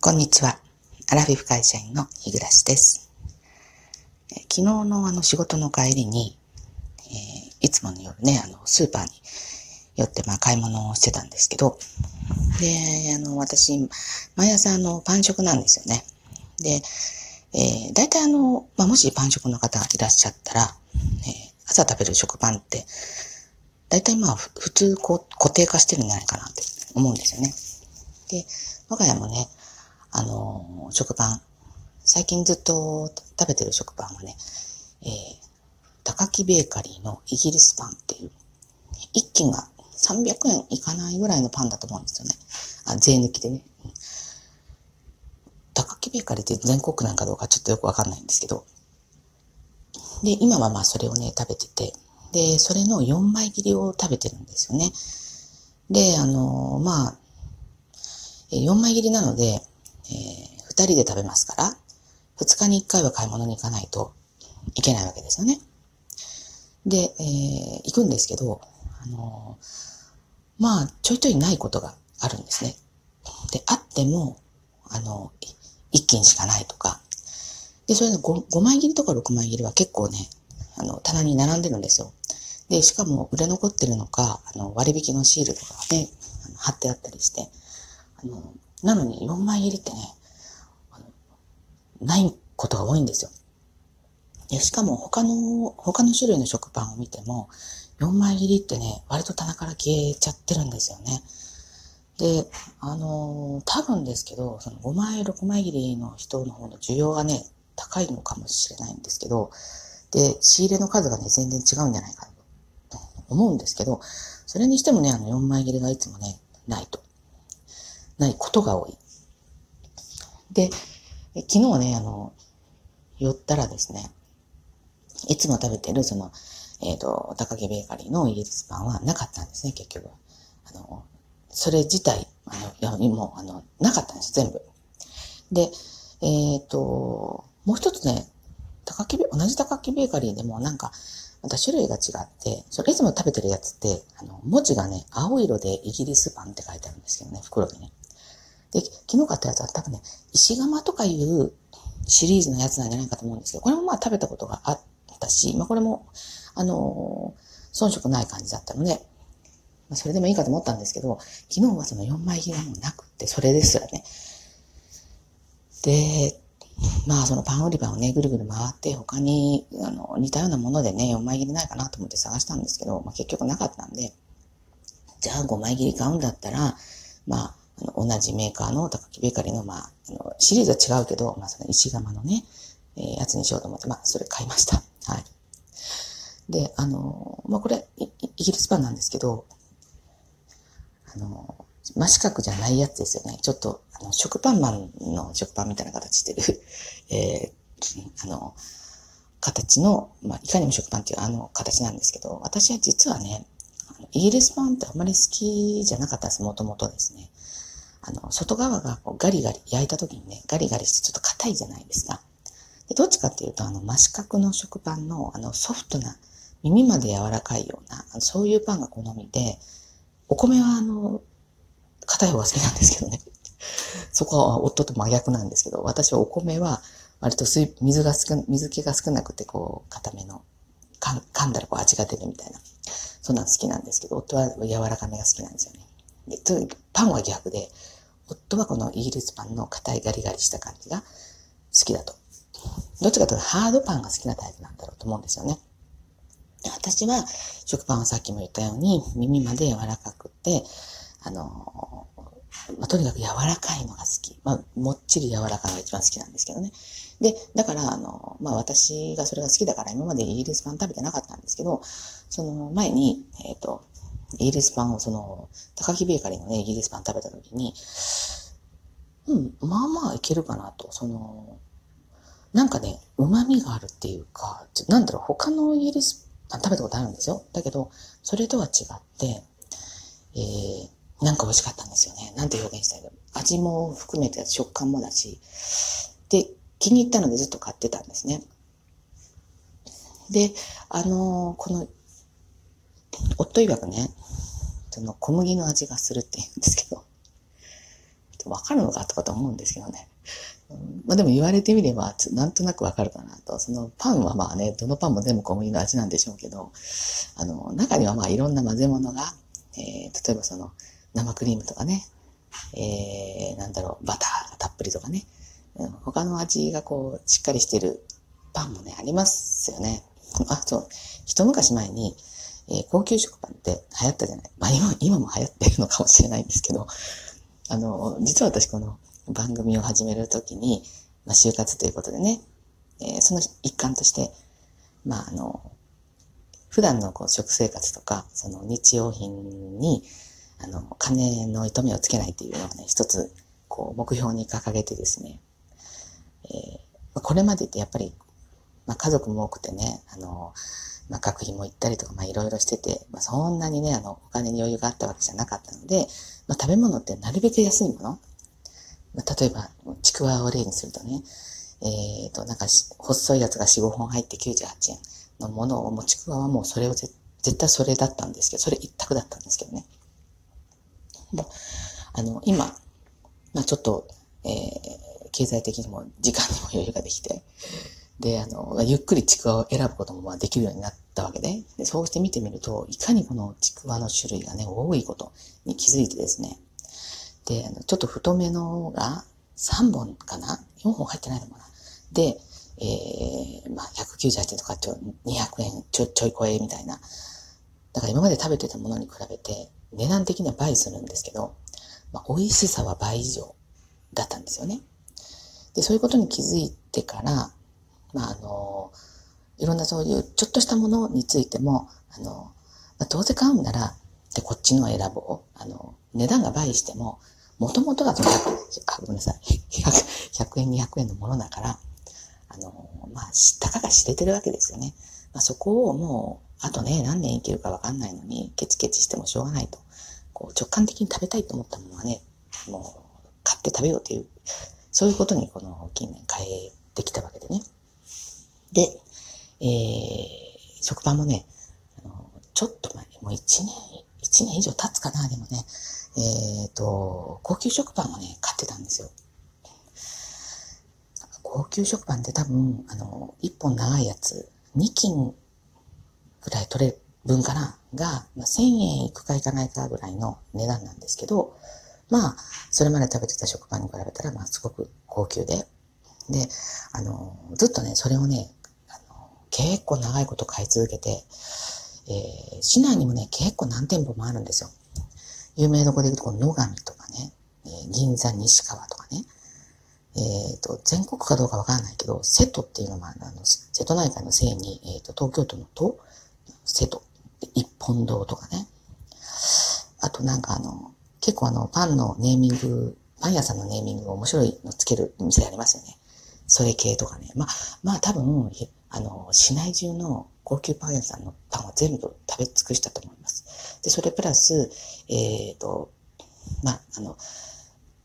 こんにちは。アラフィフ会社員の日暮です。昨日のあの仕事の帰りに、えー、いつもの夜ね、あの、スーパーに寄ってまあ買い物をしてたんですけど、で、あの、私、毎朝あの、パン食なんですよね。で、えー、大体あの、まあ、もしパン食の方がいらっしゃったら、えー、朝食べる食パンって、大体まあ、普通こう固定化してるんじゃないかなって思うんですよね。で、我が家もね、あの、食パン、最近ずっと食べてる食パンはね、えー、高木ベーカリーのイギリスパンっていう、一斤が300円いかないぐらいのパンだと思うんですよね。あ、税抜きでね。高木ベーカリーって全国なんかどうかちょっとよくわかんないんですけど。で、今はまあそれをね、食べてて、で、それの4枚切りを食べてるんですよね。で、あのー、まあ、4枚切りなので、えー、二人で食べますから、二日に一回は買い物に行かないといけないわけですよね。で、えー、行くんですけど、あのー、まあ、ちょいちょいないことがあるんですね。で、あっても、あの、一斤しかないとか、で、それの 5, 5枚切りとか6枚切りは結構ね、あの、棚に並んでるんですよ。で、しかも売れ残ってるのか、あの、割引のシールとかがね、貼ってあったりして、あの、なのに4枚切りってね、ないことが多いんですよ。でしかも他の、他の種類の食パンを見ても、4枚切りってね、割と棚から消えちゃってるんですよね。で、あのー、多分ですけど、その5枚、6枚切りの人の方の需要がね、高いのかもしれないんですけど、で、仕入れの数がね、全然違うんじゃないかと思うんですけど、それにしてもね、あの4枚切りがいつもね、ないと。ないことが多い。で、昨日ね、あの、寄ったらですね、いつも食べてる、その、えっ、ー、と、高木ベーカリーのイギリスパンはなかったんですね、結局。あの、それ自体、あの、いや、もう、あの、なかったんです、全部。で、えっ、ー、と、もう一つね、高木、同じ高木ベーカリーでもなんか、また種類が違って、それいつも食べてるやつって、あの、文字がね、青色でイギリスパンって書いてあるんですけどね、袋でね。で、昨日買ったやつは多分ね、石窯とかいうシリーズのやつなんじゃないかと思うんですけど、これもまあ食べたことがあったし、まあこれも、あのー、遜色ない感じだったので、まあそれでもいいかと思ったんですけど、昨日はその4枚切りがもうなくて、それですらね。で、まあそのパン売り場をね、ぐるぐる回って他にあの似たようなものでね、4枚切りないかなと思って探したんですけど、まあ結局なかったんで、じゃあ5枚切り買うんだったら、まあ同じメーカーの高木ベーカリーの、まあ、あのシリーズは違うけど、まあ、その石窯のね、えー、やつにしようと思って、まあ、それ買いました。はい。で、あの、まあ、これイ、ギリスパンなんですけど、あの、真四角じゃないやつですよね。ちょっと、あの、食パンマンの食パンみたいな形してる、えー、あの、形の、まあ、いかにも食パンっていうあの形なんですけど、私は実はね、イギリスパンってあんまり好きじゃなかったです、もともとですね。あの、外側がこうガリガリ焼いた時にね、ガリガリしてちょっと硬いじゃないですか。でどっちかっていうと、あの、真四角の食パンの、あの、ソフトな、耳まで柔らかいような、そういうパンが好みで、お米はあの、硬い方が好きなんですけどね。そこは夫と真逆なんですけど、私はお米は割と水水が少水気が少なくてこう、硬めの、噛んだらこう味が出るみたいな。そんなの好きなんですけど、夫は柔らかめが好きなんですよね。でパンは逆で、夫はこのイギリスパンの硬いガリガリした感じが好きだと。どっちかというとハードパンが好きなタイプなんだろうと思うんですよね。私は食パンはさっきも言ったように耳まで柔らかくて、あの、まあ、とにかく柔らかいのが好き。まあ、もっちり柔らかいのが一番好きなんですけどね。で、だから、あの、まあ、私がそれが好きだから今までイギリスパン食べてなかったんですけど、その前に、えっ、ー、と、イギリスパンを、その、高木ベーカリーのね、イギリスパン食べた時に、うん、まあまあいけるかなと。その、なんかね、旨味があるっていうか、なんだろう、他のイギリスパン食べたことあるんですよ。だけど、それとは違って、えー、なんか美味しかったんですよね。なんて表現したいの味も含めて食感もだし。で、気に入ったのでずっと買ってたんですね。で、あのー、この夫曰くね、その小麦の味がするって言うんですけど、わかるのかとかと思うんですけどね。まあでも言われてみれば、なんとなくわかるかなと。そのパンはまあね、どのパンも全部小麦の味なんでしょうけど、あの、中にはまあいろんな混ぜ物が、えー、例えばその生クリームとかね、えー、なんだろう、バターがたっぷりとかね、他の味がこう、しっかりしてるパンもね、ありますよね。あ、そう、一昔前に、えー、高級食パンって流行ったじゃない。まあ今、今も流行ってるのかもしれないんですけど、あの、実は私この番組を始めるときに、まあ就活ということでね、えー、その一環として、まああの、普段のこう食生活とか、その日用品に、あの、金の糸目をつけないっていうのをね、一つ、こう、目標に掲げてですね、えー、これまでってやっぱり、まあ家族も多くてね、あの、まあ、学費も行ったりとか、まあ、いろいろしてて、まあ、そんなにね、あの、お金に余裕があったわけじゃなかったので、まあ、食べ物ってなるべく安いもの。まあ、例えば、ちくわを例にするとね、えっ、ー、と、なんか、細いやつが4、5本入って98円のものを、もうちくわはもうそれを絶対それだったんですけど、それ一択だったんですけどね。もう、あの、今、まあ、ちょっと、えー、経済的にも時間にも余裕ができて、で、あの、ゆっくりちくわを選ぶこともまあできるようになったわけで、でそうして見てみると、いかにこのちくわの種類がね、多いことに気づいてですね。で、あのちょっと太めのが3本かな ?4 本入ってないのかな？で、えー、まあ、198円とかちょ、200円ちょ、ちょい超えみたいな。だから今まで食べてたものに比べて、値段的には倍するんですけど、まあ、美味しさは倍以上だったんですよね。で、そういうことに気づいてから、まあ、あの、いろんなそういうちょっとしたものについても、あの、まあ、どうせ買うんなら、で、こっちの選ぼう。あの、値段が倍しても、もともとが100、あ、ごめんなさい。100, 円、200円のものだから、あの、まあ、知ったかが知れてるわけですよね。まあ、そこをもう、あとね、何年生きるかわかんないのに、ケチケチしてもしょうがないと。こう、直感的に食べたいと思ったものはね、もう、買って食べようという、そういうことにこの近年変えてきたわけでね。で、えー、食パンもね、あの、ちょっと前、もう一年、一年以上経つかな、でもね、えっ、ー、と、高級食パンをね、買ってたんですよ。高級食パンって多分、あの、一本長いやつ、2斤ぐらい取れる分かなが、まあ、1000円いくかいかないかぐらいの値段なんですけど、まあ、それまで食べてた食パンに比べたら、まあ、すごく高級で、で、あの、ずっとね、それをね、結構長いこと買い続けて、えー、市内にもね、結構何店舗もあるんですよ。有名どこで行くと、野上とかね、えー、銀座西川とかね、えっ、ー、と、全国かどうかわからないけど、瀬戸っていうのもあの、瀬戸内海の西に、えっ、と、東京都の都、瀬戸、一本堂とかね。あとなんかあの、結構あの、パンのネーミング、パン屋さんのネーミングが面白いのつける店ありますよね。それ系とかね。まあ、まあ多分、あの、市内中の高級パン屋さんのパンは全部食べ尽くしたと思います。で、それプラス、えっ、ー、と、まあ、あの、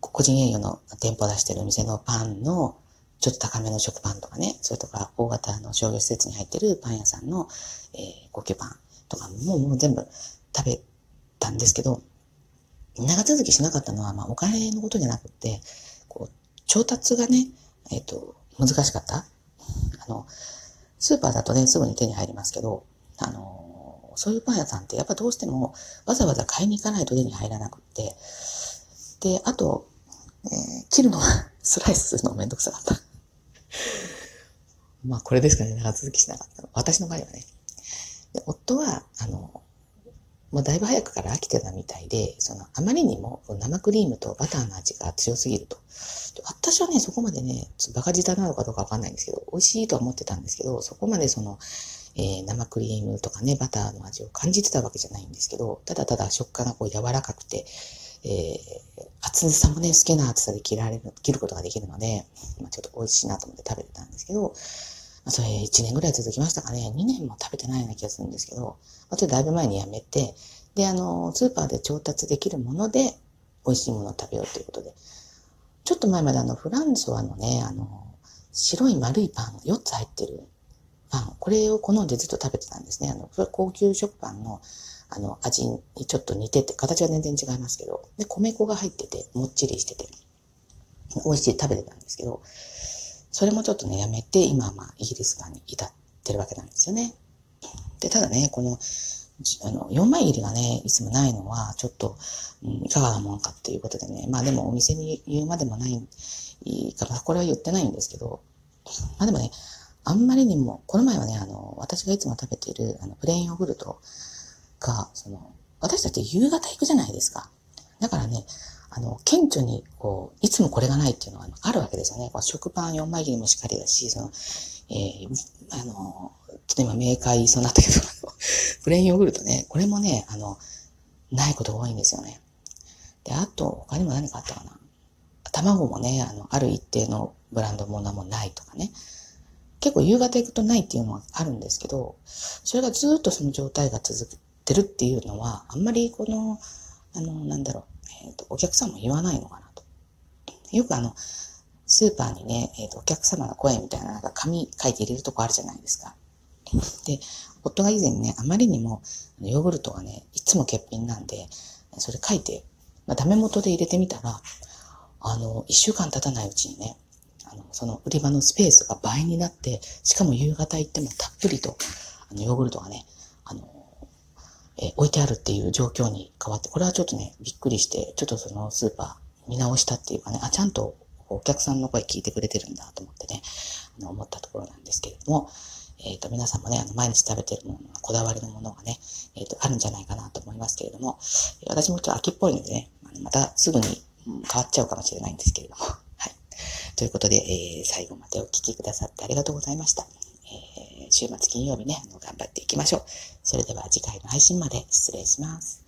個人営業の店舗出してるお店のパンの、ちょっと高めの食パンとかね、それとか大型の商業施設に入ってるパン屋さんの、えー、高級パンとかももう全部食べたんですけど、長続きしなかったのは、まあ、お金のことじゃなくて、こう、調達がね、えっ、ー、と、難しかった。あの、スーパーだとね、すぐに手に入りますけど、あの、そういうパン屋さんってやっぱどうしてもわざわざ買いに行かないと手に入らなくって、で、あと、えー、切るのは スライスするのめんどくさかった。まあ、これですかね、長続きしなかった。私の場合はね。で夫は、あの、もうだいぶ早くから飽きてたみたいで、その、あまりにも生クリームとバターの味が強すぎると。私はね、そこまでね、バカ舌なのかどうかわかんないんですけど、美味しいとは思ってたんですけど、そこまでその、えー、生クリームとかね、バターの味を感じてたわけじゃないんですけど、ただただ食感がこう柔らかくて、えー、厚さもね、好きな厚さで切られる、切ることができるので、まあ、ちょっと美味しいなと思って食べてたんですけど、まあ、それ1年ぐらい続きましたかね。2年も食べてないような気がするんですけど、あとだいぶ前にやめて、で、あの、スーパーで調達できるもので、美味しいものを食べようということで。ちょっと前まであの、フランソワのね、あの、白い丸いパン4つ入ってるパン、これを好んでずっと食べてたんですね。あの、高級食パンの、あの、味にちょっと似てて、形は全然違いますけど、で、米粉が入ってて、もっちりしてて。美味しい食べてたんですけど、それもちょっとね、やめて、今はまあ、イギリス版に至ってるわけなんですよね。で、ただね、この、あの、4枚切りがね、いつもないのは、ちょっと、うん、いかがなもんかっていうことでね、まあでもお店に言うまでもないから、これは言ってないんですけど、まあでもね、あんまりにも、この前はね、あの、私がいつも食べている、あの、プレーンヨーグルトが、その、私たち夕方行くじゃないですか。だからね、あの、顕著に、こう、いつもこれがないっていうのはあるわけですよね。こう食パン4枚切りもしっかりだし、その、えー、あの、ちょっと今メーカー言いそうになったけど、プレーンヨーグルトね、これもね、あの、ないことが多いんですよね。で、あと、他にも何かあったかな。卵もね、あの、ある一定のブランドものもないとかね。結構夕方行くとないっていうのはあるんですけど、それがずっとその状態が続ってるっていうのは、あんまりこの、あの、なんだろう、えっ、ー、と、お客さんも言わないのかなと。よくあの、スーパーにね、えっ、ー、と、お客様の声みたいな、なんか紙書いて入れるとこあるじゃないですか。で、夫が以前ね、あまりにも、ヨーグルトがね、いつも欠品なんで、それ書いて、まあ、ダメ元で入れてみたら、あの、一週間経たないうちにね、あの、その売り場のスペースが倍になって、しかも夕方行ってもたっぷりと、あの、ヨーグルトがね、あの、え置いてあるっていう状況に変わって、これはちょっとね、びっくりして、ちょっとそのスーパー見直したっていうかね、あ、ちゃんとお客さんの声聞いてくれてるんだと思ってね、あの思ったところなんですけれども、えっ、ー、と、皆さんもね、あの、毎日食べてるもの、こだわりのものがね、えっ、ー、と、あるんじゃないかなと思いますけれども、私もちょっと秋っぽいのでね、またすぐに変わっちゃうかもしれないんですけれども、はい。ということで、えー、最後までお聞きくださってありがとうございました。週末金曜日ね、あの頑張っていきましょう。それでは次回の配信まで失礼します。